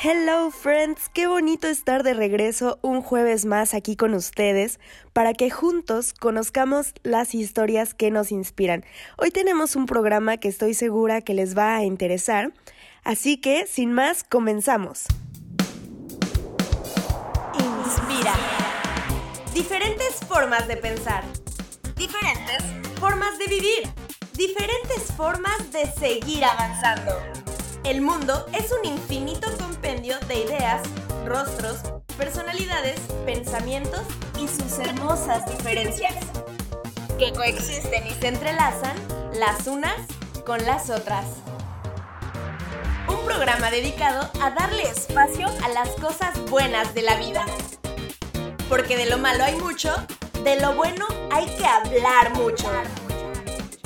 Hello friends, qué bonito estar de regreso un jueves más aquí con ustedes para que juntos conozcamos las historias que nos inspiran. Hoy tenemos un programa que estoy segura que les va a interesar, así que sin más comenzamos. Inspira. Diferentes formas de pensar. Diferentes formas de vivir. Diferentes formas de seguir avanzando. El mundo es un infinito compendio de ideas, rostros, personalidades, pensamientos y sus hermosas diferencias, que coexisten y se entrelazan las unas con las otras. Un programa dedicado a darle espacio a las cosas buenas de la vida. Porque de lo malo hay mucho, de lo bueno hay que hablar mucho.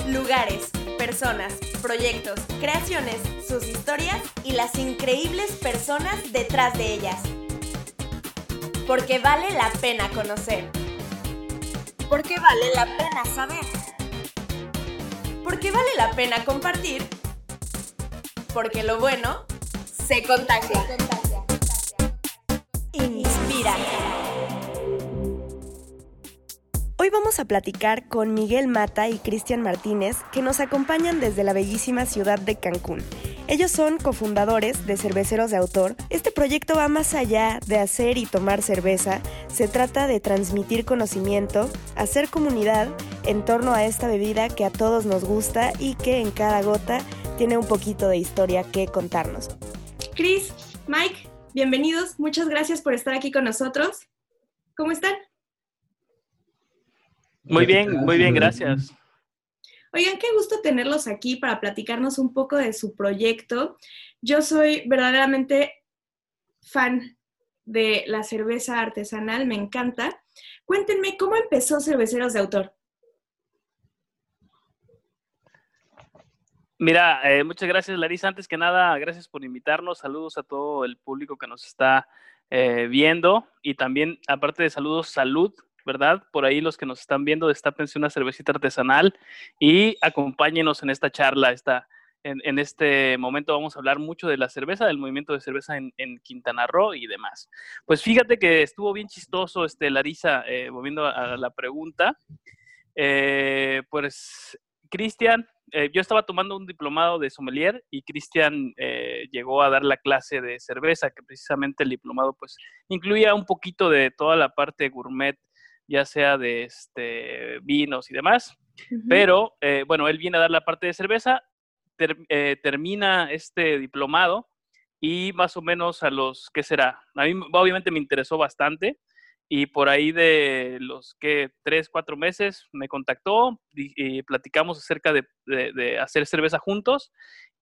Lugares, personas, proyectos, creaciones, sus historias y las increíbles personas detrás de ellas. Porque vale la pena conocer. Porque vale la pena saber. Porque vale la pena compartir. Porque lo bueno se contagia. Inspira. Hoy vamos a platicar con Miguel Mata y Cristian Martínez, que nos acompañan desde la bellísima ciudad de Cancún. Ellos son cofundadores de Cerveceros de Autor. Este proyecto va más allá de hacer y tomar cerveza. Se trata de transmitir conocimiento, hacer comunidad en torno a esta bebida que a todos nos gusta y que en cada gota tiene un poquito de historia que contarnos. Chris, Mike, bienvenidos. Muchas gracias por estar aquí con nosotros. ¿Cómo están? Muy bien, muy bien, gracias. Oigan, qué gusto tenerlos aquí para platicarnos un poco de su proyecto. Yo soy verdaderamente fan de la cerveza artesanal, me encanta. Cuéntenme, ¿cómo empezó Cerveceros de Autor? Mira, eh, muchas gracias Larisa. Antes que nada, gracias por invitarnos. Saludos a todo el público que nos está eh, viendo y también, aparte de saludos, salud ¿verdad? Por ahí los que nos están viendo, destápense una cervecita artesanal y acompáñenos en esta charla. Esta, en, este momento vamos a hablar mucho de la cerveza, del movimiento de cerveza en, Quintana Roo y demás. Pues fíjate que estuvo bien chistoso, este, Larisa, eh, volviendo a, la pregunta. Eh, pues, Cristian, eh, yo estaba tomando un diplomado de sommelier y Cristian llegó a dar la clase de cerveza, que precisamente el diplomado pues incluía un poquito de toda la parte gourmet ya sea de este, vinos y demás. Pero eh, bueno, él viene a dar la parte de cerveza, eh, termina este diplomado y más o menos a los, ¿qué será? A mí obviamente me interesó bastante y por ahí de los que tres, cuatro meses me contactó y, platicamos acerca de, hacer cerveza juntos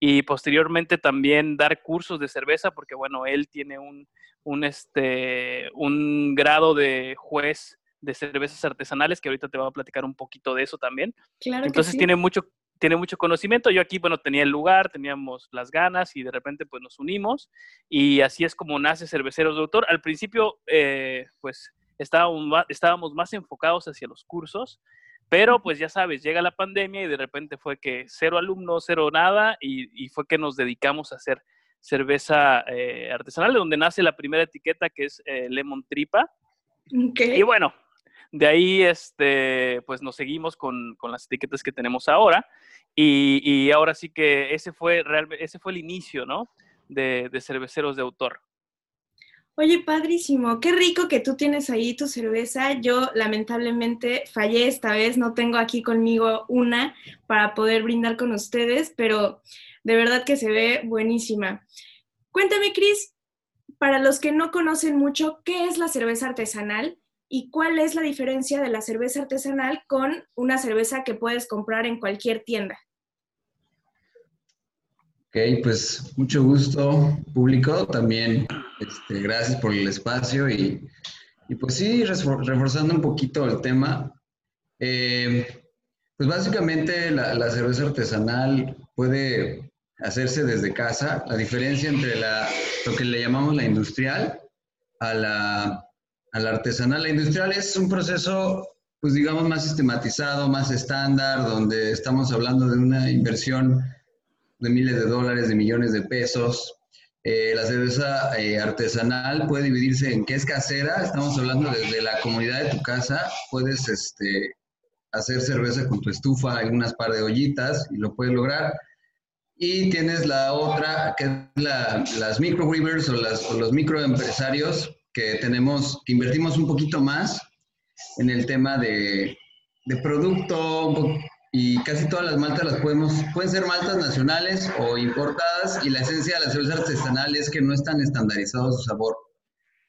y posteriormente también dar cursos de cerveza porque bueno, él tiene un, un, este, un grado de juez de cervezas artesanales, que ahorita te voy a platicar un poquito de eso también. Claro Entonces tiene mucho tiene mucho conocimiento. Yo aquí, bueno, tenía el lugar, teníamos las ganas y de repente pues nos unimos y así es como nace Cerveceros de Autor. Al principio, eh, pues estábamos, estábamos más enfocados hacia los cursos, pero pues ya sabes, llega la pandemia y de repente fue que cero alumnos, cero nada y, fue que nos dedicamos a hacer cerveza eh, artesanal, de donde nace la primera etiqueta que es eh, Lemon Tripa. Y bueno, de ahí, este, pues nos seguimos con, las etiquetas que tenemos ahora. Y, ahora sí que ese fue, realmente, ese fue el inicio, ¿no? De, cerveceros de autor. Oye, padrísimo, qué rico que tú tienes ahí tu cerveza. Yo lamentablemente fallé esta vez, no tengo aquí conmigo una para poder brindar con ustedes, pero de verdad que se ve buenísima. Cuéntame, Cris, para los que no conocen mucho, ¿qué es la cerveza artesanal? Y cuál es la diferencia de la cerveza artesanal con una cerveza que puedes comprar en cualquier tienda. Ok, pues mucho gusto, público. También este, gracias por el espacio y, pues sí, reforzando un poquito el tema. Eh, pues básicamente la, la, cerveza artesanal puede hacerse desde casa. La diferencia entre la, lo que le llamamos la industrial a la al artesanal. La industrial es un proceso, pues digamos, más sistematizado, más estándar, donde estamos hablando de una inversión de miles de dólares, de millones de pesos. Eh, la cerveza eh, artesanal puede dividirse en que es casera, estamos hablando desde la comunidad de tu casa, puedes este, hacer cerveza con tu estufa, algunas par de ollitas y lo puedes lograr. Y tienes la otra, que es las micro o, o los microempresarios que tenemos, que invertimos un poquito más en el tema de, de producto, y casi todas las maltas las podemos, pueden ser maltas nacionales o importadas y la esencia de la cerveza artesanal es que no es tan estandarizado su sabor,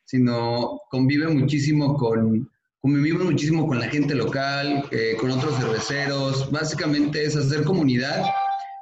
sino convive muchísimo con, convivimos muchísimo con la gente local, eh, con otros cerveceros, básicamente es hacer comunidad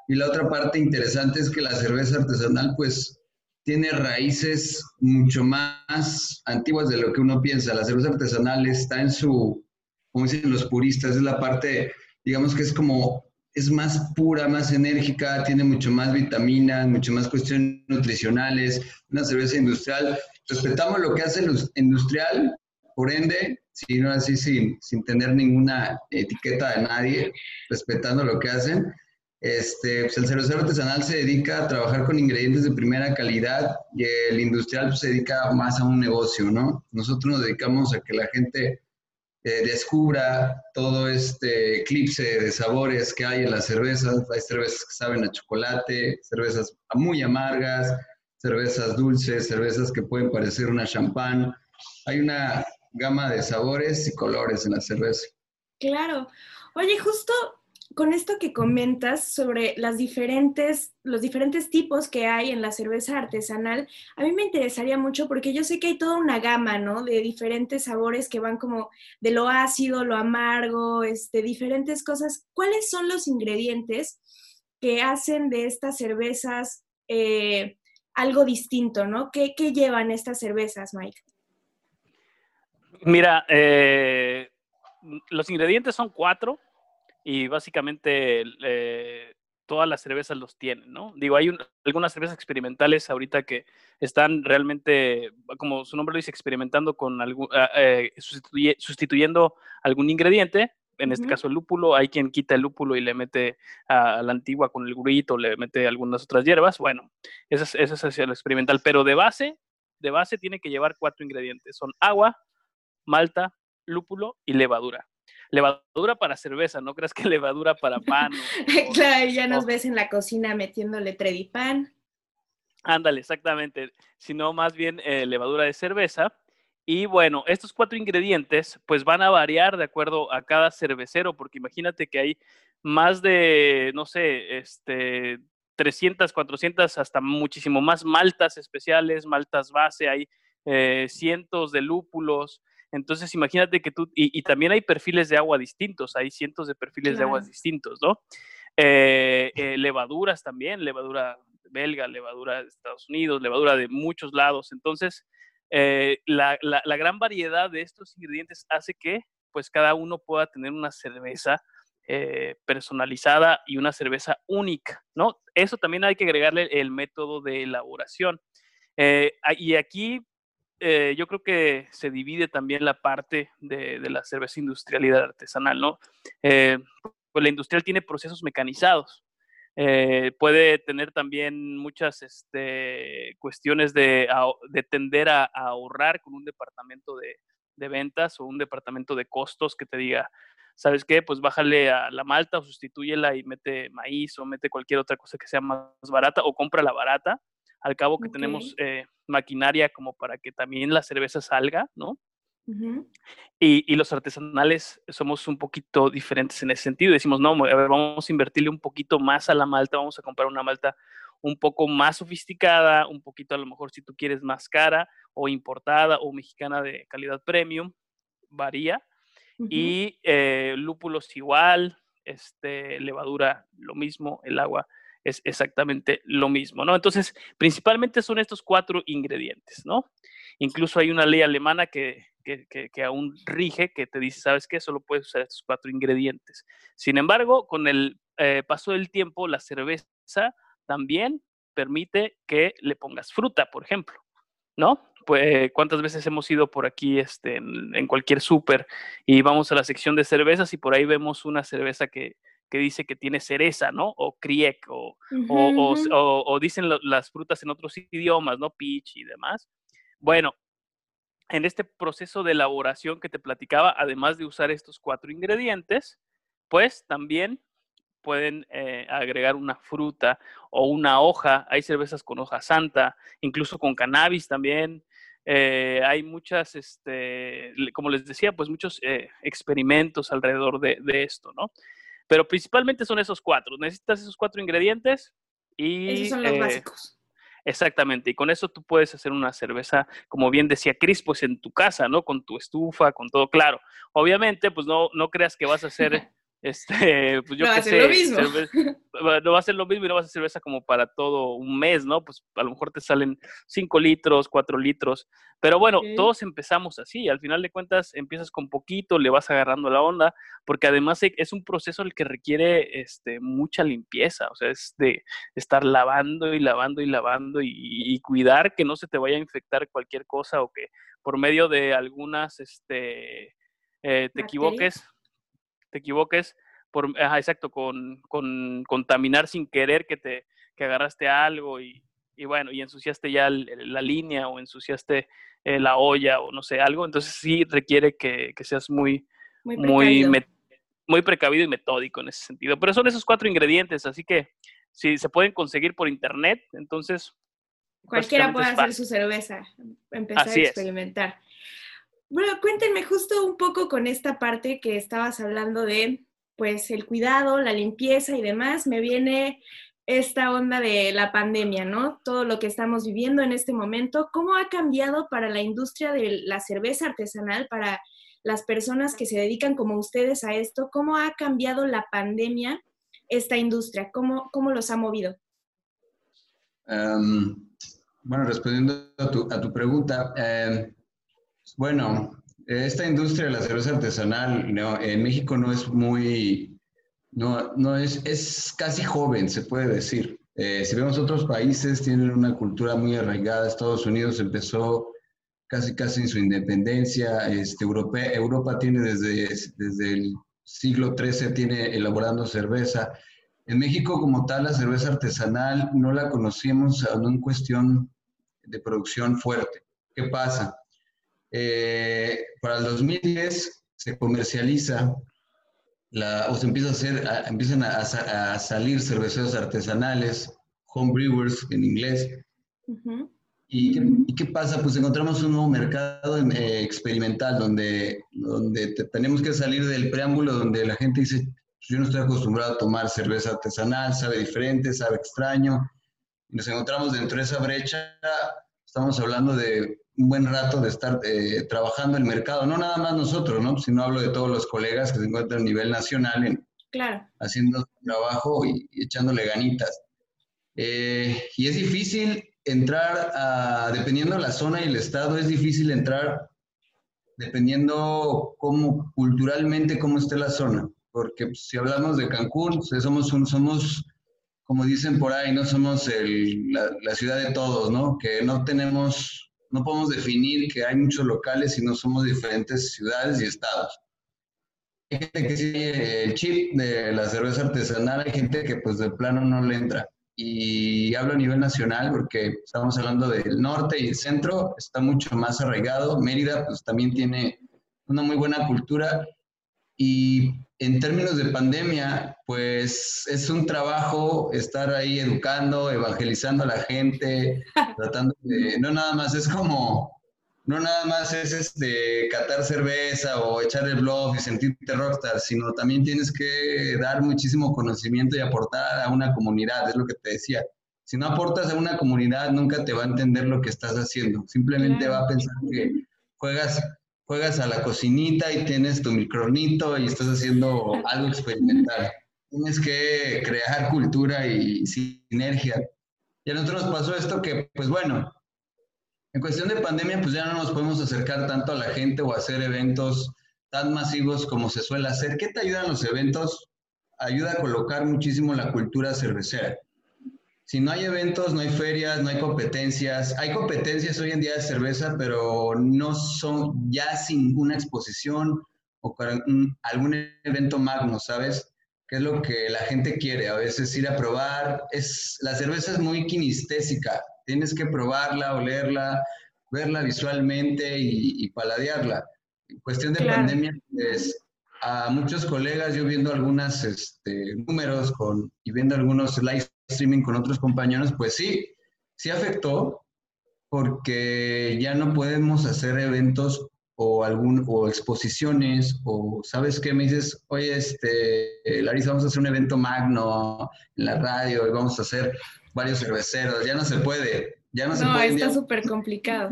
y la otra parte interesante es que la cerveza artesanal pues tiene raíces mucho más antiguas de lo que uno piensa, la cerveza artesanal está en su, como dicen los puristas, es la parte digamos que es como, es más pura, más enérgica, tiene mucho más vitaminas, mucho más cuestiones nutricionales, una cerveza industrial. Respetamos lo que hace el industrial, por ende, sino así sin, sin tener ninguna etiqueta de nadie, respetando lo que hacen. Este, pues el cervecero artesanal se dedica a trabajar con ingredientes de primera calidad y el industrial pues, se dedica más a un negocio, ¿no? Nosotros nos dedicamos a que la gente eh, descubra todo este eclipse de sabores que hay en las cervezas. Hay cervezas que saben a chocolate, cervezas muy amargas, cervezas dulces, cervezas que pueden parecer una champán. Hay una gama de sabores y colores en la cerveza. Claro. Oye, justo con esto que comentas sobre las diferentes, los diferentes tipos que hay en la cerveza artesanal, a mí me interesaría mucho porque yo sé que hay toda una gama, ¿no? De diferentes sabores que van como de lo ácido, lo amargo, este, diferentes cosas. ¿Cuáles son los ingredientes que hacen de estas cervezas eh, algo distinto, ¿no? ¿Qué, llevan estas cervezas, Mike? Mira, eh, los ingredientes son cuatro y básicamente eh, todas las cervezas los tienen, ¿no? Digo, hay algunas cervezas experimentales ahorita que están realmente, como su nombre lo dice, experimentando con algún, ah, eh, sustituyendo algún ingrediente, en este caso el lúpulo, hay quien quita el lúpulo y le mete a, la antigua con el grito, le mete algunas otras hierbas, bueno, eso es, eso es lo experimental, pero de base, de base tiene que llevar cuatro ingredientes, son agua, malta, lúpulo y levadura levadura para cerveza, no creas que levadura para pan. claro, ya nos ves en la cocina metiéndole pan. Ándale, exactamente, sino más bien eh, levadura de cerveza. Y bueno, estos cuatro ingredientes pues van a variar de acuerdo a cada cervecero, porque imagínate que hay más de, no sé, este, 300, 400, hasta muchísimo más maltas especiales, maltas base, hay eh, cientos de lúpulos, entonces, imagínate que tú, y, también hay perfiles de agua distintos, hay cientos de perfiles de aguas distintos, ¿no? Eh, eh, levaduras también, levadura belga, levadura de Estados Unidos, levadura de muchos lados. Entonces, eh, la, gran variedad de estos ingredientes hace que, pues, cada uno pueda tener una cerveza personalizada y una cerveza única, ¿no? Eso también hay que agregarle el método de elaboración. y aquí eh, yo creo que se divide también la parte de, la cerveza industrial y la artesanal, ¿no? Eh, pues la industrial tiene procesos mecanizados. Eh, puede tener también muchas este, cuestiones de, de tender a, ahorrar con un departamento de, de, ventas o un departamento de costos que te diga, ¿sabes qué? Pues bájale a la malta o sustitúyela y mete maíz o mete cualquier otra cosa que sea más barata o compra la barata al cabo que tenemos eh, maquinaria como para que también la cerveza salga, ¿no? y, los artesanales somos un poquito diferentes en ese sentido. Decimos, no, a ver, vamos a invertirle un poquito más a la malta, vamos a comprar una malta un poco más sofisticada, un poquito a lo mejor si tú quieres más cara o importada o mexicana de calidad premium, varía. Y eh, lúpulos igual, este, levadura lo mismo, el agua es exactamente lo mismo, ¿no? Entonces, principalmente son estos cuatro ingredientes, ¿no? Incluso hay una ley alemana que, que, aún rige, que te dice, ¿sabes qué? Solo puedes usar estos cuatro ingredientes. Sin embargo, con el eh, paso del tiempo, la cerveza también permite que le pongas fruta, por ejemplo, ¿no? Pues, ¿cuántas veces hemos ido por aquí este, en, en cualquier súper y vamos a la sección de cervezas y por ahí vemos una cerveza que, que dice que tiene cereza, ¿no? O kriek, o, o, dicen las frutas en otros idiomas, ¿no? Peach y demás. Bueno, en este proceso de elaboración que te platicaba, además de usar estos cuatro ingredientes, pues también pueden eh, agregar una fruta o una hoja. Hay cervezas con hoja santa, incluso con cannabis también. Eh, hay muchas, este, como les decía, pues muchos eh, experimentos alrededor de, esto, ¿no? Pero principalmente son esos cuatro. Necesitas esos cuatro ingredientes y... Esos son los básicos. Exactamente, y con eso tú puedes hacer una cerveza, como bien decía Cris, pues en tu casa, ¿no? Con tu estufa, con todo claro. Obviamente, pues no, no creas que vas a hacer Este, pues yo no va a ser lo mismo. no va a ser lo mismo y no va a ser cerveza como para todo un mes, ¿no? Pues a lo mejor te salen 5 litros, 4 litros. Pero bueno, todos empezamos así. Al final de cuentas, empiezas con poquito, le vas agarrando la onda, porque además e, es un proceso el que requiere este, mucha limpieza. O sea, es de estar lavando y lavando y lavando y, y cuidar que no se te vaya a infectar cualquier cosa o que por medio de algunas, este, eh, te equivoques te equivoques, por, exacto, con, contaminar sin querer que te que agarraste algo y, bueno, y ensuciaste ya la línea o ensuciaste eh, la olla o no sé, algo, entonces sí requiere que, seas muy, muy, muy, precavido y metódico en ese sentido. Pero son esos cuatro ingredientes, así que si se pueden conseguir por internet, entonces... Cualquiera puede hacer su cerveza, empezar a experimentar. Bueno, cuéntenme justo un poco con esta parte que estabas hablando de, pues, el cuidado, la limpieza y demás. Me viene esta onda de la pandemia, ¿no? Todo lo que estamos viviendo en este momento. ¿Cómo ha cambiado para la industria de la cerveza artesanal, para las personas que se dedican como ustedes a esto? ¿Cómo ha cambiado la pandemia esta industria? ¿Cómo, cómo los ha movido? Em, bueno, respondiendo a tu, a tu pregunta, eh, bueno, esta industria de la cerveza artesanal en México no es muy, no, no es, es casi joven, se puede decir. Eh, si vemos otros países, tienen una cultura muy arraigada. Estados Unidos empezó casi casi en su independencia. Este, Europa, Europa tiene desde, desde el siglo XIII, tiene elaborando cerveza. En México como tal, la cerveza artesanal no la conocíamos no en cuestión de producción fuerte. ¿Qué pasa? Eh, para el 2010 se comercializa la, o se empieza a hacer, empiezan a, salir cerveceros artesanales, home brewers en inglés. ¿Y, qué, pasa? Pues encontramos un nuevo mercado eh, experimental donde, donde tenemos que salir del preámbulo donde la gente dice, pues yo no estoy acostumbrado a tomar cerveza artesanal, sabe diferente, sabe extraño. Y nos encontramos dentro de esa brecha, estamos hablando de un buen rato de estar eh, trabajando el mercado, no nada más nosotros, ¿no? Sino hablo de todos los colegas que se encuentran a nivel nacional en, claro. haciendo trabajo y, echándole ganitas. Eh, y es difícil entrar a, dependiendo de la zona y el estado, es difícil entrar dependiendo cómo, culturalmente, cómo esté la zona. Porque pues, si hablamos de Cancún, pues, somos, un, somos, como dicen por ahí, no somos la, la ciudad de todos, ¿no? Que no tenemos no podemos definir que hay muchos locales si no somos diferentes ciudades y estados. Hay gente que sigue el chip de la cerveza artesanal, hay gente que pues de plano no le entra. Y hablo a nivel nacional porque estamos hablando del norte y el centro, está mucho más arraigado. Mérida pues también tiene una muy buena cultura y en términos de pandemia, pues es un trabajo estar ahí educando, evangelizando a la gente, tratando de, no nada más es como, no nada más es este, catar cerveza o echar el blog y sentirte rockstar, sino también tienes que dar muchísimo conocimiento y aportar a una comunidad, es lo que te decía. Si no aportas a una comunidad, nunca te va a entender lo que estás haciendo. Simplemente va a pensar que juegas juegas a la cocinita y tienes tu micronito y estás haciendo algo experimental. Tienes que crear cultura y sinergia. Y a nosotros nos pasó esto que, pues bueno, en cuestión de pandemia, pues ya no nos podemos acercar tanto a la gente o hacer eventos tan masivos como se suele hacer. ¿Qué te ayudan los eventos? Ayuda a colocar muchísimo la cultura cervecera si no hay eventos, no hay ferias, no hay competencias. Hay competencias hoy en día de cerveza, pero no son ya sin una exposición o algún evento magno, ¿sabes? qué es lo que la gente quiere. A veces ir a probar, es, la cerveza es muy kinestésica, tienes que probarla, olerla, verla visualmente y, paladearla. En cuestión de pandemia, pues a muchos colegas, yo viendo algunos este, números con, y viendo algunos live streaming con otros compañeros, pues sí, sí afectó porque ya no podemos hacer eventos o, algún, o exposiciones, o sabes qué, me dices, oye, este, Larisa, vamos a hacer un evento magno en la radio y vamos a hacer varios cerveceros, ya no se puede, ya no, se puede. No, está súper complicado.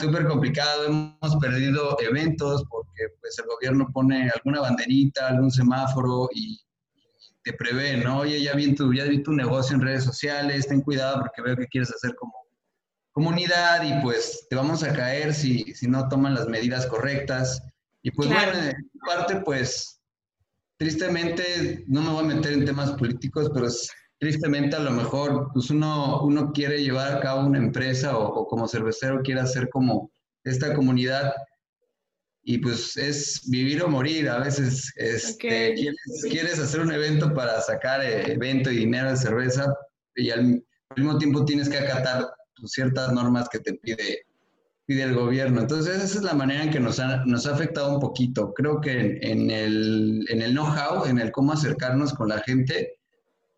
Súper complicado, hemos perdido eventos porque pues el gobierno pone alguna banderita, algún semáforo y te prevé, ¿no? Oye, ya vi tu, ya vi tu negocio en redes sociales, ten cuidado porque veo que quieres hacer como comunidad y pues te vamos a caer si, si no toman las medidas correctas. Y pues bueno, en parte pues tristemente, no me voy a meter en temas políticos, pero tristemente a lo mejor pues uno, uno quiere llevar a cabo una empresa o, como cervecero quiere hacer como esta comunidad y pues es vivir o morir. A veces este, quieres, quieres, hacer un evento para sacar eh, evento y dinero de cerveza y al mismo tiempo tienes que acatar ciertas normas que te pide, pide el gobierno. Entonces, esa es la manera en que nos ha, nos ha afectado un poquito. Creo que en, el, en el know-how, en el cómo acercarnos con la gente,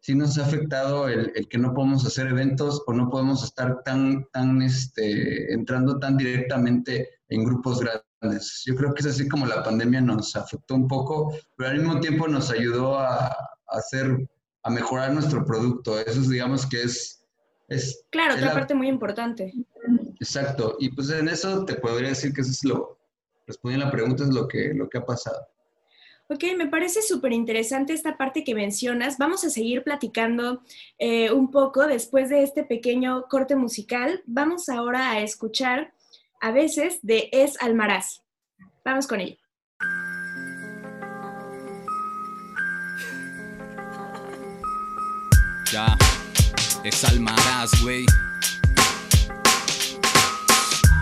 sí nos ha afectado el, el, que no podemos hacer eventos o no podemos estar tan, tan, este, entrando tan directamente en grupos grandes. Yo creo que es así como la pandemia nos afectó un poco, pero al mismo tiempo nos ayudó a, a hacer, a mejorar nuestro producto. Eso es, digamos que es claro, otra parte muy importante. Exacto, y pues en eso te podría decir que eso es lo, respondiendo a la pregunta, es lo que, lo que ha pasado. Ok, me parece súper interesante esta parte que mencionas. Vamos a seguir platicando eh, un poco después de este pequeño corte musical. Vamos ahora a escuchar a veces de Es Almaraz. Vamos con ello. Ya exalmarás, güey.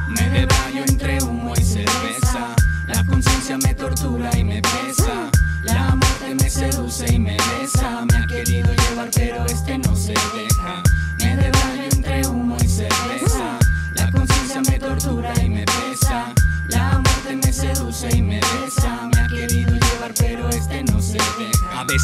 Me debrayo entre humo y cerveza. La conciencia me tortura y me pesa. La muerte me seduce y me besa. Me ha querido llevar, pero este no se deja. Me debrayo entre humo y cerveza.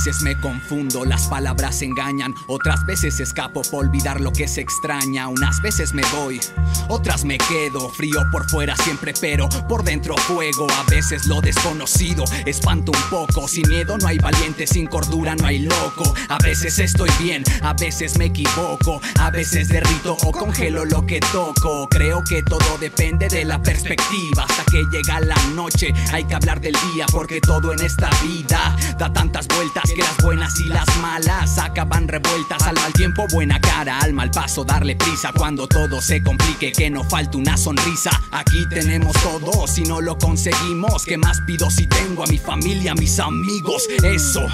Veces me confundo, las palabras engañan, otras veces escapo por olvidar lo que se extraña, unas veces me voy, otras me quedo, frío por fuera siempre pero por dentro fuego, a veces lo desconocido espanto un poco, sin miedo no hay valiente, sin cordura no hay loco, a veces estoy bien, a veces me equivoco, a veces derrito o congelo lo que toco, creo que todo depende de la perspectiva, hasta que llega la noche hay que hablar del día porque todo en esta vida da tantas vueltas que las buenas y las malas acaban revueltas. Al mal tiempo, buena cara, al mal paso, darle prisa. Cuando todo se complique, que no falte una sonrisa. Aquí tenemos todo, si no lo conseguimos. ¿Qué más pido si tengo a mi familia, a mis amigos? Eso.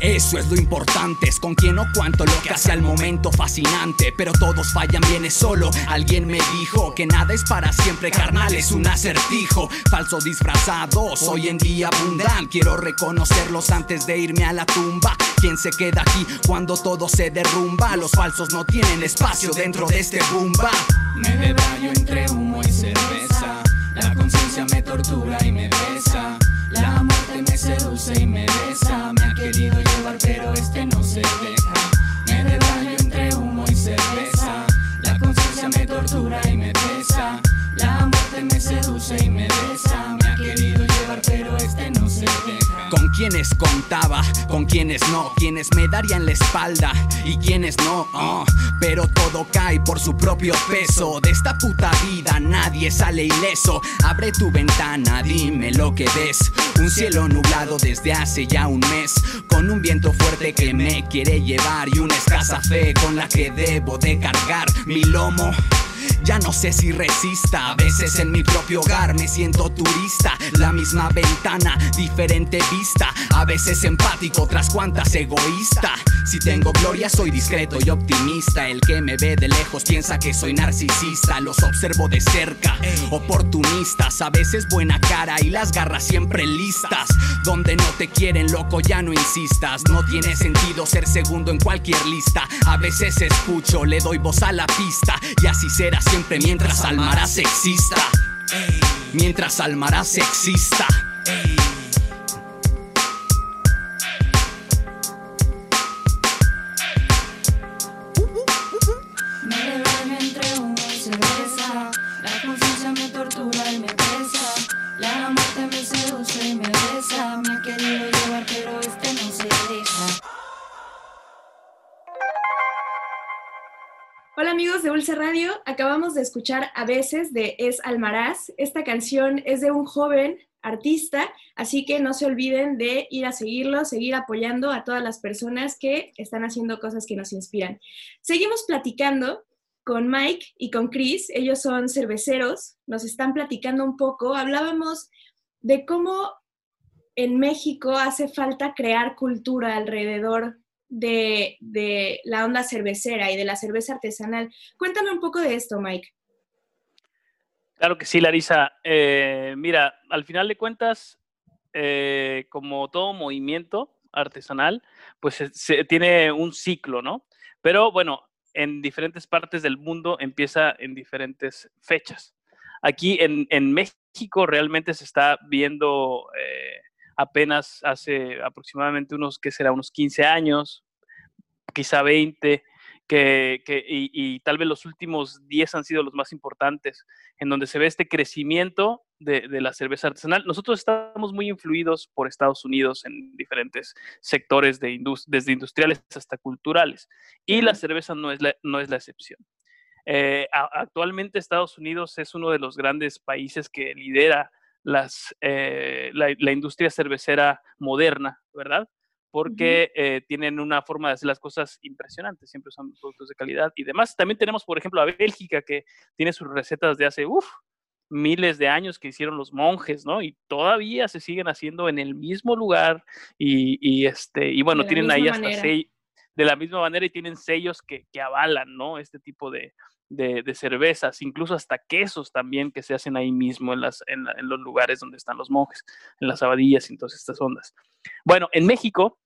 Eso es lo importante, es con quién o cuánto lo que hace al momento fascinante. Pero todos fallan, viene solo. Alguien me dijo que nada es para siempre, carnal, es un acertijo. Falso disfrazados, hoy en día abundan. Quiero reconocerlos antes de irme a la tumba. ¿Quién se queda aquí cuando todo se derrumba? Los falsos no tienen espacio dentro de este bumba. Me debrayo entre humo y cerveza. La conciencia me tortura y me besa. La muerte me seduce y me besa. Me ha querido llevar, pero este no se deja. Quienes contaba, con quienes no, quienes me darían la espalda y quienes no. Oh, pero todo cae por su propio peso. De esta puta vida nadie sale ileso. Abre tu ventana, dime lo que ves. Un cielo nublado desde hace ya un mes. Con un viento fuerte que me quiere llevar y una escasa fe con la que debo de cargar mi lomo. Ya no sé si resista. A veces en mi propio hogar me siento turista. La misma ventana, diferente vista. A veces empático, otras cuantas egoísta. Si tengo gloria, soy discreto y optimista. El que me ve de lejos piensa que soy narcisista. Los observo de cerca, oportunistas. A veces buena cara y las garras siempre listas. Donde no te quieren, loco, ya no insistas. No tiene sentido ser segundo en cualquier lista. A veces escucho, le doy voz a la pista. Y así será siempre mientras Almaraz exista. Mientras Almaraz exista. Radio, acabamos de escuchar a veces de Es Almaraz. Esta canción es de un joven artista, así que no se olviden de ir a seguirlo, seguir apoyando a todas las personas que están haciendo cosas que nos inspiran. Seguimos platicando con Mike y con Chris, ellos son cerveceros, nos están platicando un poco, hablábamos de cómo en México hace falta crear cultura alrededor de, de, la onda cervecera y de la cerveza artesanal. Cuéntame un poco de esto, Mike. Claro que sí, Larisa. Eh, mira, al final de cuentas, eh, como todo movimiento artesanal, pues tiene un ciclo, ¿no? Pero bueno, en diferentes partes del mundo empieza en diferentes fechas. Aquí en, en México realmente se está viendo eh, apenas hace aproximadamente unos, ¿qué será? Unos 15 años, quizá 20, que, que y, y, tal vez los últimos 10 han sido los más importantes, en donde se ve este crecimiento de, de, la cerveza artesanal. Nosotros estamos muy influidos por Estados Unidos en diferentes sectores, de indust desde industriales hasta culturales, y la cerveza no es la, no es la excepción. Eh, actualmente Estados Unidos es uno de los grandes países que lidera las, eh, la, la industria cervecera moderna, ¿verdad? porque uh -huh. eh, tienen una forma de hacer las cosas impresionantes, siempre son productos de calidad y demás. También tenemos, por ejemplo, a Bélgica, que tiene sus recetas de hace, uff, miles de años que hicieron los monjes, ¿no? Y todavía se siguen haciendo en el mismo lugar y, y este, y bueno, tienen ahí hasta seis, de la misma manera y tienen sellos que, que avalan, ¿no? Este tipo de, de, cervezas, incluso hasta quesos también que se hacen ahí mismo en, las, en, en los lugares donde están los monjes, en las abadías y todas estas ondas. Bueno, en México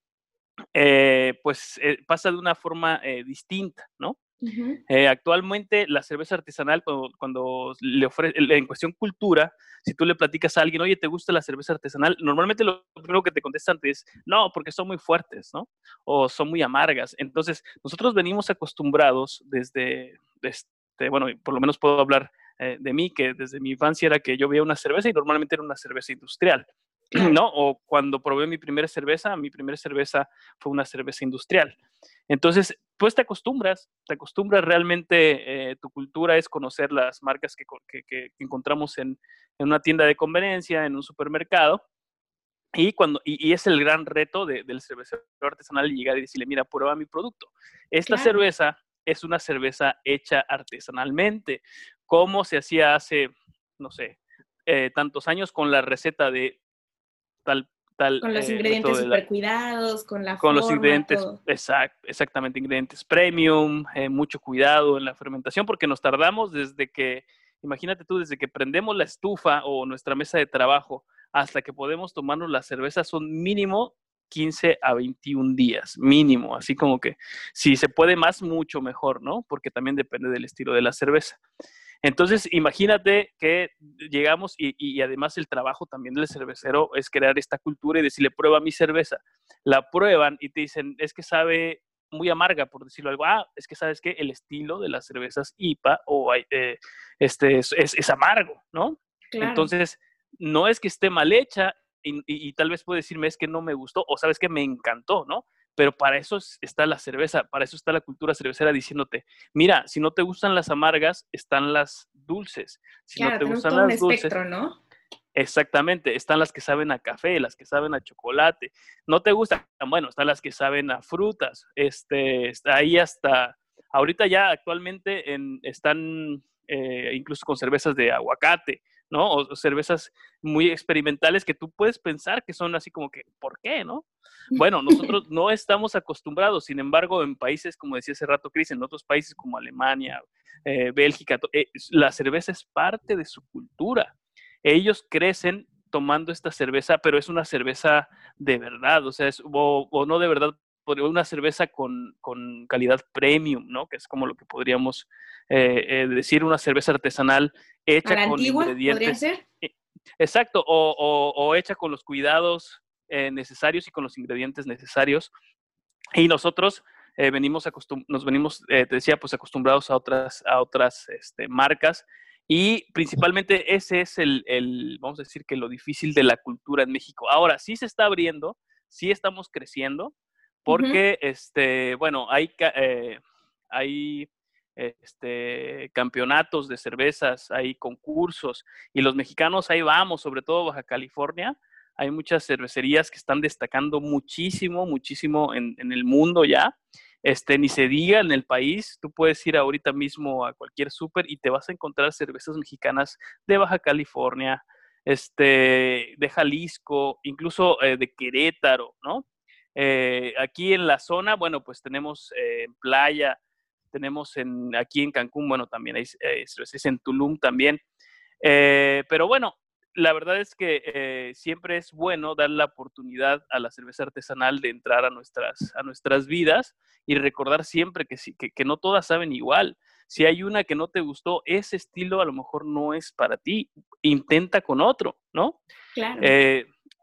eh, pues eh, pasa de una forma eh, distinta, ¿no? -huh. actualmente la cerveza artesanal, cuando, le ofrece, en cuestión cultura, si tú le platicas a alguien, oye, ¿te gusta la cerveza artesanal? Normalmente lo primero que te contestan es, no, porque son muy fuertes, ¿no? O son muy amargas. Entonces, nosotros venimos acostumbrados desde, desde bueno, por lo menos puedo hablar de mí, que desde mi infancia era que yo veía una cerveza y normalmente era una cerveza industrial. ¿No? O cuando probé mi primera cerveza, mi primera cerveza fue una cerveza industrial. Entonces, pues te acostumbras, te acostumbras realmente, eh, tu cultura es conocer las marcas que, que, que encontramos en, en, una tienda de conveniencia, en un supermercado, y, cuando, y, y es el gran reto de, del cervecero artesanal llegar y decirle, mira, prueba mi producto. Esta claro. cerveza es una cerveza hecha artesanalmente, como se hacía hace, no sé, eh, tantos años con la receta de tal, tal. Con los eh, ingredientes super cuidados, con la Con forma, los ingredientes, exact, exactamente, ingredientes premium, eh, mucho cuidado en la fermentación, porque nos tardamos desde que, imagínate tú, desde que prendemos la estufa o nuestra mesa de trabajo hasta que podemos tomarnos la cerveza, son mínimo 15 a 21 días, mínimo, así como que si se puede más, mucho mejor, ¿no? Porque también depende del estilo de la cerveza. Entonces, imagínate que llegamos y, y, además el trabajo también del cervecero es crear esta cultura y decirle, prueba mi cerveza. La prueban y te dicen, es que sabe muy amarga, por decirlo algo. Ah, es que sabes que el estilo de las cervezas IPA o eh, este, es, es, es, amargo, ¿no? Claro. Entonces, no es que esté mal hecha y, y, y tal vez puede decirme es que no me gustó o sabes que me encantó, ¿no? Pero para eso está la cerveza, para eso está la cultura cervecera diciéndote, mira, si no te gustan las amargas, están las dulces. Si claro, no te gustan todo las un dulces, espectro, ¿no? Exactamente, están las que saben a café, las que saben a chocolate. No te gustan, bueno, están las que saben a frutas. Este, está ahí hasta, ahorita ya actualmente en, están eh, incluso con cervezas de aguacate, ¿no? O, cervezas muy experimentales que tú puedes pensar que son así como que, ¿por qué, no? Bueno, nosotros no estamos acostumbrados, sin embargo, en países, como decía hace rato Cris, en otros países como Alemania, eh, Bélgica, eh, la cerveza es parte de su cultura. Ellos crecen tomando esta cerveza, pero es una cerveza de verdad, o sea, es, o, no de verdad, una cerveza con, con, calidad premium, ¿no? Que es como lo que podríamos eh, decir, una cerveza artesanal hecha con ingredientes. Ser? Exacto, o, o, hecha con los cuidados necesarios y con los ingredientes necesarios. Y nosotros eh, venimos nos venimos, eh, te decía, pues acostumbrados a otras, a otras este, marcas. Y principalmente ese es el, el, vamos a decir que lo difícil de la cultura en México. Ahora, sí se está abriendo, sí estamos creciendo, porque, este, bueno, hay, eh, hay este, campeonatos de cervezas, hay concursos, y los mexicanos ahí vamos, sobre todo Baja California, hay muchas cervecerías que están destacando muchísimo, muchísimo en, el mundo ya. Este, ni se diga en el país, tú puedes ir ahorita mismo a cualquier súper y te vas a encontrar cervezas mexicanas de Baja California, este, de Jalisco, incluso eh, de Querétaro, ¿no? Eh, aquí en la zona, bueno, pues tenemos eh, en Playa, tenemos en, aquí en Cancún, bueno, también hay cervezas en Tulum también. pero bueno, la verdad es que eh, siempre es bueno dar la oportunidad a la cerveza artesanal de entrar a nuestras, a nuestras vidas y recordar siempre que, que, que no todas saben igual. Si hay una que no te gustó, ese estilo a lo mejor no es para ti. Intenta con otro, ¿no? Claro.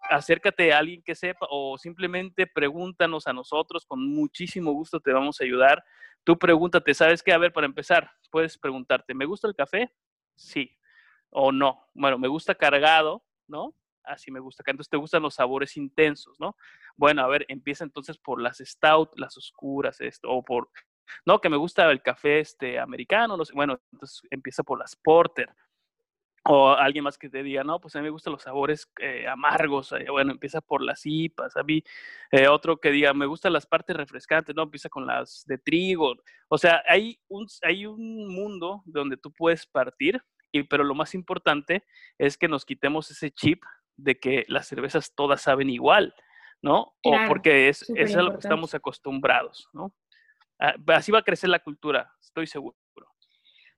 Acércate a alguien que sepa o simplemente pregúntanos a nosotros, con muchísimo gusto te vamos a ayudar. Tú pregúntate, ¿sabes qué? A ver, para empezar, puedes preguntarte, ¿me gusta el café? Sí o no. Bueno, me gusta cargado, ¿no? Así me gusta. Entonces te gustan los sabores intensos, ¿no? Bueno, a ver, empieza entonces por las stout, las oscuras, esto, o por, no, que me gusta el café este americano, bueno, entonces empieza por las porter. O alguien más que te diga, no, pues a mí me gustan los sabores eh, amargos, eh, bueno, empieza por las IPAs, a mí, eh, otro que diga, me gustan las partes refrescantes, no, empieza con las de trigo. O sea, hay un, hay un mundo donde tú puedes partir pero lo más importante es que nos quitemos ese chip de que las cervezas todas saben igual, ¿no? o porque es, es a lo que estamos acostumbrados, ¿no? Ah, así va a crecer la cultura, estoy seguro.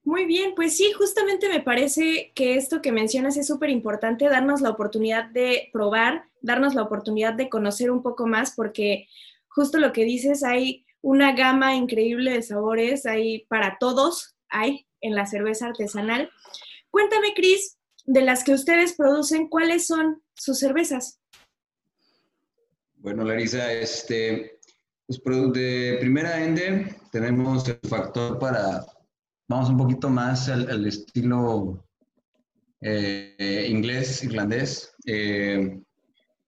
Muy bien, pues sí, justamente me parece que esto que mencionas es súper importante, darnos la oportunidad de probar, darnos la oportunidad de conocer un poco más, porque justo lo que dices, hay una gama increíble de sabores, hay para todos, hay en la cerveza artesanal. Cuéntame, Cris, de las que ustedes producen, ¿cuáles son sus cervezas? Bueno, Larisa, este, pues de primera ende tenemos el factor para, vamos un poquito más al, estilo eh, inglés, irlandés. Eh,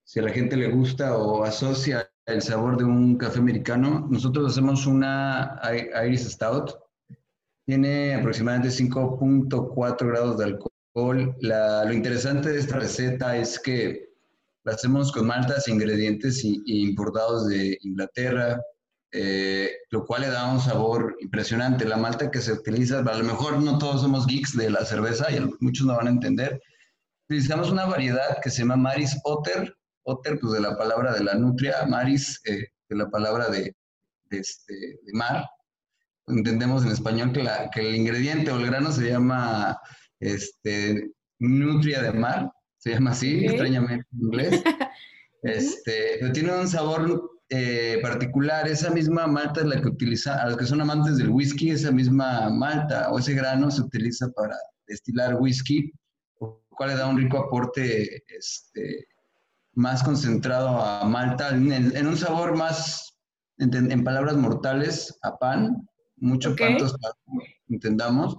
si a la gente le gusta o asocia el sabor de un café americano, nosotros hacemos una Iris Stout tiene aproximadamente 5.4 grados de alcohol. lo interesante de esta receta es que la hacemos con maltas e ingredientes importados de Inglaterra, eh, lo cual le da un sabor impresionante. La malta que se utiliza, a lo mejor no todos somos geeks de la cerveza y muchos no van a entender. Utilizamos una variedad que se llama Maris Otter, Otter pues de la palabra de la nutria, Maris eh, de la palabra de, este, de mar, entendemos en español que, la, que el ingrediente o el grano se llama este, nutria de mar, se llama así, extrañamente en inglés. Este, pero tiene un sabor eh, particular. Esa misma malta es la que utiliza, a los que son amantes del whisky, esa misma malta o ese grano se utiliza para destilar whisky, lo cual le da un rico aporte este, más concentrado a malta, en, un sabor más, en, en, palabras mortales, a pan, mucho okay. entendamos.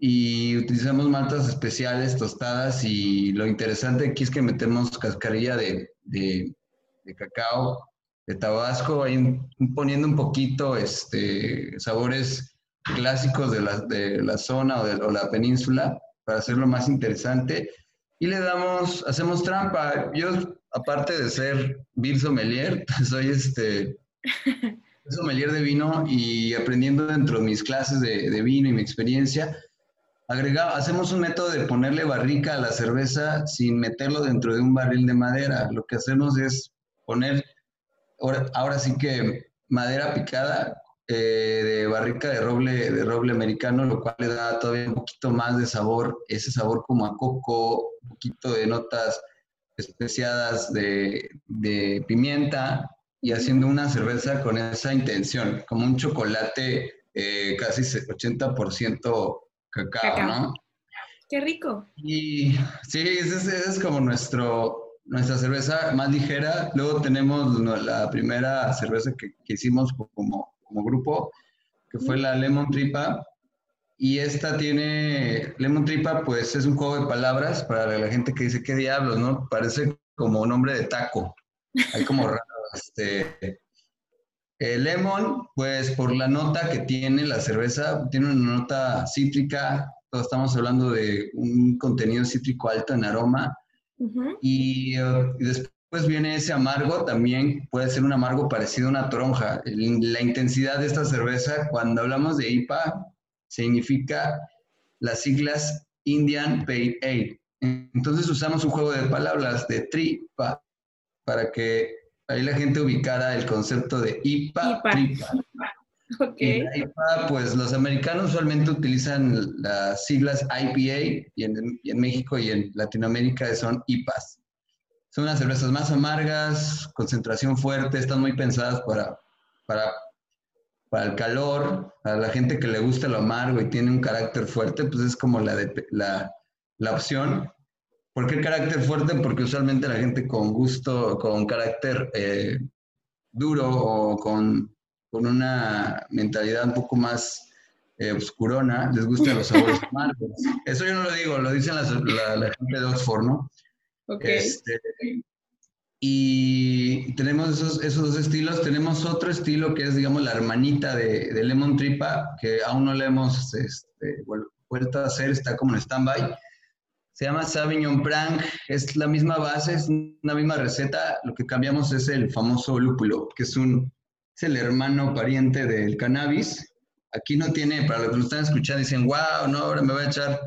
Y utilizamos maltas especiales, tostadas, y lo interesante aquí es que metemos cascarilla de, de, cacao, de tabasco, ahí poniendo un poquito este, sabores clásicos de la, de la zona o de o la península para hacerlo más interesante. Y le damos, hacemos trampa. Yo, aparte de ser Bill Sommelier, soy este sommelier de vino y aprendiendo dentro de mis clases de, vino y mi experiencia, agrega, hacemos un método de ponerle barrica a la cerveza sin meterlo dentro de un barril de madera. Lo que hacemos es poner, ahora, ahora sí que madera picada eh, de barrica de roble, de roble americano, lo cual le da todavía un poquito más de sabor, ese sabor como a coco, un poquito de notas especiadas de, de pimienta y haciendo una cerveza con esa intención, como un chocolate eh, casi 80% cacao, Cacao. ¿no? Qué rico. Y sí, ese es, ese es como nuestro, nuestra cerveza más ligera. Luego tenemos la primera cerveza que, que hicimos como, como grupo, que fue la Lemon Tripa. Y esta tiene, Lemon Tripa, pues es un juego de palabras para la gente que dice, ¿qué diablos, no? Parece como nombre de taco. Hay como raro, este... eh, lemon, pues por la nota que tiene la cerveza, tiene una nota cítrica, estamos hablando de un contenido cítrico alto en aroma, Y, eh, y después viene ese amargo, también puede ser un amargo parecido a una toronja. El- La intensidad de esta cerveza, cuando hablamos de IPA, significa las siglas Indian Pale Ale. Entonces usamos un juego de palabras de tripa para que ahí la gente ubicara el concepto de IPA, IPA. tripa. IPA, pues los americanos usualmente utilizan las siglas IPA y en, México y en Latinoamérica son IPAs. Son unas cervezas más amargas, concentración fuerte, están muy pensadas para, para, para el calor, para la gente que le gusta lo amargo y tiene un carácter fuerte, pues es como la, la, la opción. ¿Por qué carácter fuerte? Porque usualmente la gente con gusto, con carácter eh, duro o con con una mentalidad un poco más eh, oscurona, les gustan los sabores amargos. Eso yo no lo digo, lo dicen las- la, la gente de Oxford, ¿no? Ok. Este, y tenemos esos, esos dos estilos. Tenemos otro estilo que es, digamos, la hermanita de, de Lemon Tripa, que aún no le hemos este, vuel- vuelto a hacer, está como en stand-by. Se llama Sauvignon Blanc, es la misma base, es una misma receta. Lo que cambiamos es el famoso lúpulo, que es, un, es el hermano pariente del cannabis. Aquí no tiene, para los que lo están escuchando, dicen, wow, no, ahora me voy a echar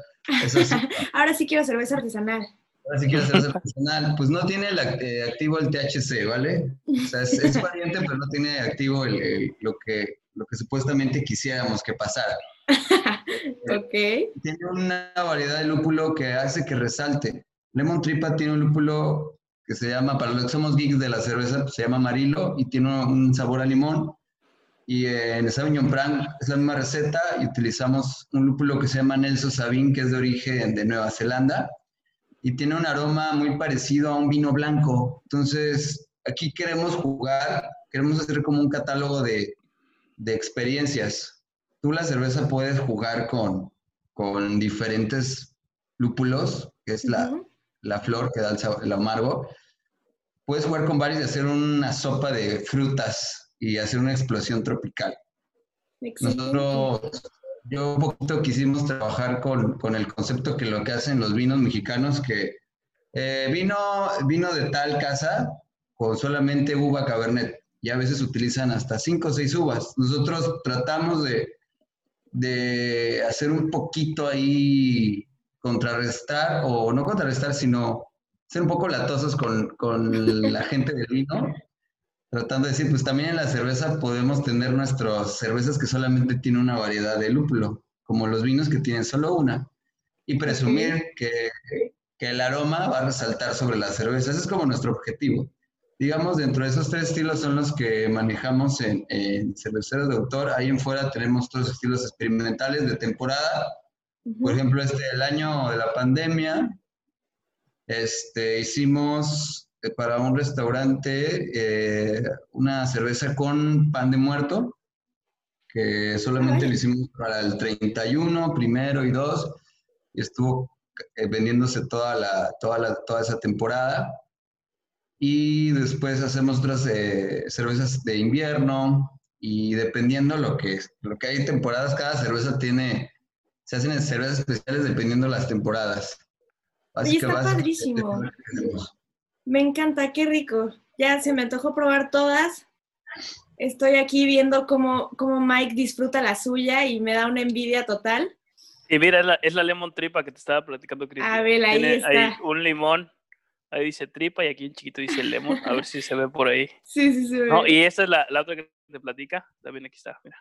esa azúcar". Ahora sí quiero cerveza artesanal. Ahora sí quiero cerveza artesanal. Pues no tiene el act- eh, activo el THC, ¿vale? O sea, es, es pariente, pero no tiene activo el- el- lo, que, lo que supuestamente quisiéramos que pasara. Ok. Tiene una variedad de lúpulo que hace que resalte. Lemon Tripa tiene un lúpulo que se llama, para los que somos geeks de la cerveza, pues, se llama Amarillo y tiene un sabor a limón. Y eh, en el Sauvignon Blanc es la misma receta y utilizamos un lúpulo que se llama Nelson Sabin, que es de origen de Nueva Zelanda y tiene un aroma muy parecido a un vino blanco. Entonces, aquí queremos jugar, queremos hacer como un catálogo de, de experiencias. Tú la cerveza puedes jugar con, con diferentes lúpulos, que es la, Ujú. La flor que da el, el amargo. Puedes jugar con varios y hacer una sopa de frutas y hacer una explosión tropical. Excelente. Nosotros, yo un poquito quisimos trabajar con, con el concepto que lo que hacen los vinos mexicanos, que eh, vino, vino de tal casa con solamente uva cabernet y a veces utilizan hasta cinco o seis uvas. Nosotros tratamos de, de hacer un poquito ahí, contrarrestar, o no contrarrestar, sino ser un poco latosos con, con la gente del vino tratando de decir, pues también en la cerveza podemos tener nuestras cervezas que solamente tienen una variedad de lúpulo, como los vinos que tienen solo una, y presumir que, que el aroma va a resaltar sobre la cerveza. Ese es como nuestro objetivo. Digamos, dentro de esos tres estilos son los que manejamos en, en cerveceros de autor. Ahí en fuera tenemos todos los estilos experimentales de temporada. Por ejemplo, este, el año de la pandemia, este, hicimos eh, para un restaurante eh, una cerveza con pan de muerto, que solamente lo hicimos para el 31, primero y 2, y estuvo eh, vendiéndose toda, la, toda, la, toda esa temporada. Y después hacemos otras eh, cervezas de invierno, y dependiendo lo que, lo que hay temporadas, cada cerveza tiene, se hacen cervezas especiales dependiendo las temporadas. Oye, está padrísimo. Me encanta, qué rico. Ya se me antojó probar todas. Estoy aquí viendo cómo, cómo Mike disfruta la suya y me da una envidia total. Y mira, es la, lemon tripa que te estaba platicando, Cris. A ver, ahí está. Ahí un limón, ahí dice tripa y aquí en chiquito dice lemon. A ver si se ve por ahí. Sí, sí, se ve. No, y esta es la, la, otra que te platica. También aquí está, mira.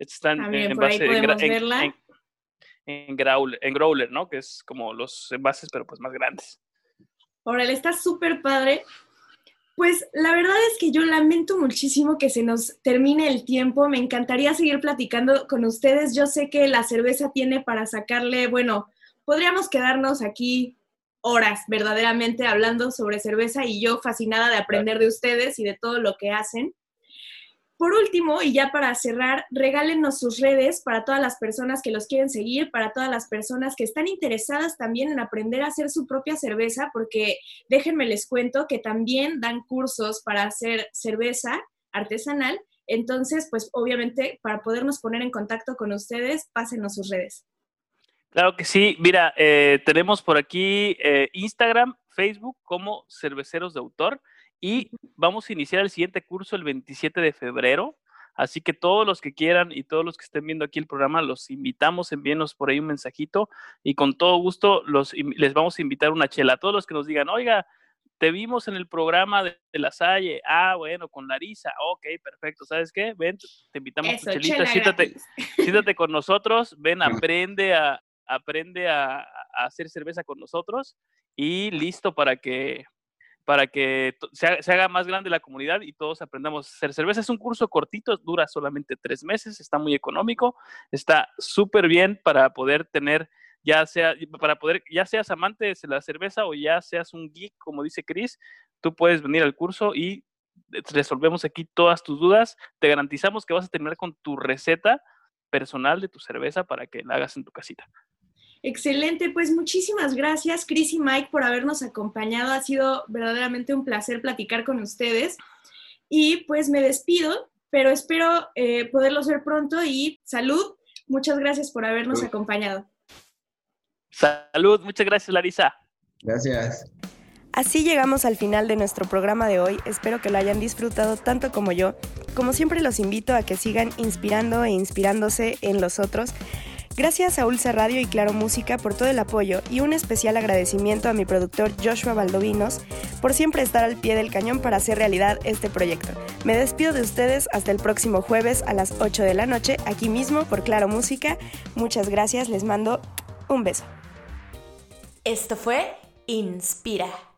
Esta está en, en base en, en, growler, en growler, ¿no? Que es como los envases, pero pues más grandes. Órale, está súper padre. Pues la verdad es que yo lamento muchísimo que se nos termine el tiempo. Me encantaría seguir platicando con ustedes. Yo sé que la cerveza tiene para sacarle, bueno, podríamos quedarnos aquí horas verdaderamente hablando sobre cerveza y yo fascinada de aprender de ustedes y de todo lo que hacen. Por último, y ya para cerrar, regálenos sus redes para todas las personas que los quieren seguir, para todas las personas que están interesadas también en aprender a hacer su propia cerveza, porque déjenme les cuento que también dan cursos para hacer cerveza artesanal. Entonces, pues obviamente, para podernos poner en contacto con ustedes, pásenos sus redes. Claro que sí. Mira, eh, tenemos por aquí eh, Instagram, Facebook como Cerveceros de Autor y vamos a iniciar el siguiente curso el 27 de febrero. Así que todos los que quieran y todos los que estén viendo aquí el programa, los invitamos, envíenos por ahí un mensajito y con todo gusto los, les vamos a invitar una chela. A todos los que nos digan, oiga, te vimos en el programa de, La Salle. Ah, bueno, con Larisa. Ok, perfecto. ¿Sabes qué? Ven, te invitamos a tu chelita, siéntate, siéntate, con nosotros, ven, aprende a, aprende a hacer cerveza con nosotros y listo para que para que se, haga más grande la comunidad y todos aprendamos a hacer cerveza. Es un curso cortito, dura solamente tres meses, está muy económico, está súper bien para poder tener, ya sea, para poder, ya seas amante de la cerveza o ya seas un geek, como dice Chris, tú puedes venir al curso y resolvemos aquí todas tus dudas. Te garantizamos que vas a terminar con tu receta personal de tu cerveza para que la hagas en tu casita. Excelente, pues muchísimas gracias Chris y Mike por habernos acompañado. Ha sido verdaderamente un placer platicar con ustedes. Y pues me despido, pero espero eh, poderlos ver pronto y salud. Muchas gracias por habernos acompañado. Salud, muchas gracias Larisa. Gracias. Así llegamos al final de nuestro programa de hoy. Espero que lo hayan disfrutado tanto como yo. Como siempre los invito a que sigan inspirando e inspirándose en los otros. Gracias a Ulsa Radio y Claro Música por todo el apoyo y un especial agradecimiento a mi productor Joshua Valdovinos por siempre estar al pie del cañón para hacer realidad este proyecto. Me despido de ustedes hasta el próximo jueves a las 8 de la noche aquí mismo por Claro Música. Muchas gracias, les mando un beso. Esto fue Inspira.